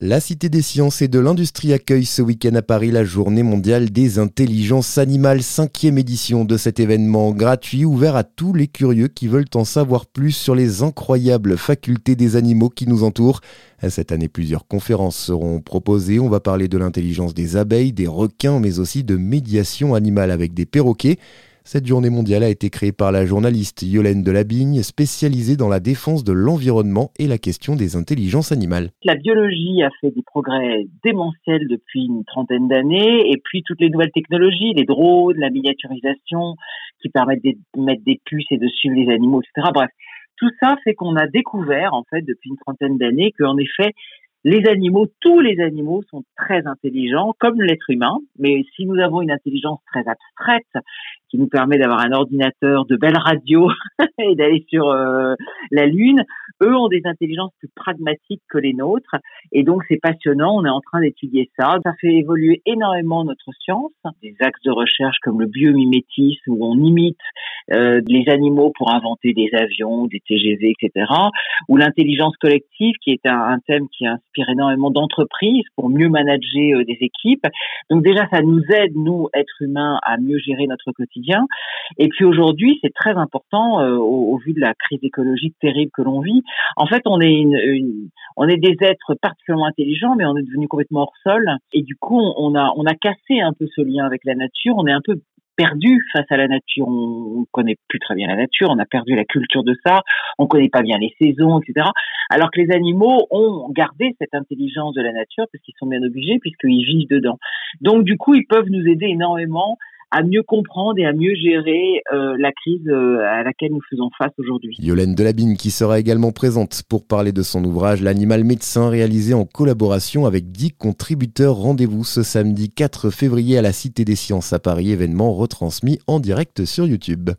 La Cité des sciences et de l'industrie accueille ce week-end à Paris la journée mondiale des intelligences animales, cinquième édition de cet événement gratuit ouvert à tous les curieux qui veulent en savoir plus sur les incroyables facultés des animaux qui nous entourent. Cette année, plusieurs conférences seront proposées. On va parler de l'intelligence des abeilles, des requins, mais aussi de médiation animale avec des perroquets. Cette journée mondiale a été créée par la journaliste Yolène Delabigne, spécialisée dans la défense de l'environnement et la question des intelligences animales. La biologie a fait des progrès démentiels depuis une trentaine d'années, et puis toutes les nouvelles technologies, les drones, la miniaturisation, qui permettent de mettre des puces et de suivre les animaux, etc. Bref, tout ça fait qu'on a découvert, en fait, depuis une trentaine d'années, qu'en effet, les animaux, tous les animaux sont très intelligents, comme l'être humain, mais si nous avons une intelligence très abstraite, qui nous permet d'avoir un ordinateur, de belles radios et d'aller sur euh, la Lune, eux ont des intelligences plus pragmatiques que les nôtres. Et donc c'est passionnant, on est en train d'étudier ça. Ça fait évoluer énormément notre science. Des axes de recherche comme le biomimétisme, où on imite euh, les animaux pour inventer des avions, des TGV, etc. Ou l'intelligence collective, qui est un, thème qui inspire énormément d'entreprises pour mieux manager euh, des équipes. Donc déjà, ça nous aide, nous, êtres humains, à mieux gérer notre quotidien. Et puis aujourd'hui, c'est très important, euh, au, vu de la crise écologique terrible que l'on vit. En fait, on est, une, on est des êtres particulièrement intelligents, mais on est devenu complètement hors sol. Et du coup, on a, on a cassé un peu ce lien avec la nature. On est un peu perdu face à la nature. On connaît plus très bien la nature, on a perdu la culture de ça, on connaît pas bien les saisons, etc. Alors que les animaux ont gardé cette intelligence de la nature parce qu'ils sont bien obligés puisqu'ils vivent dedans. Donc du coup, ils peuvent nous aider énormément à mieux comprendre et à mieux gérer euh, la crise euh, à laquelle nous faisons face aujourd'hui. Yolène Delabine qui sera également présente pour parler de son ouvrage L'animal médecin réalisé en collaboration avec 10 contributeurs. Rendez-vous ce samedi 4 février à la Cité des Sciences à Paris, événement retransmis en direct sur YouTube.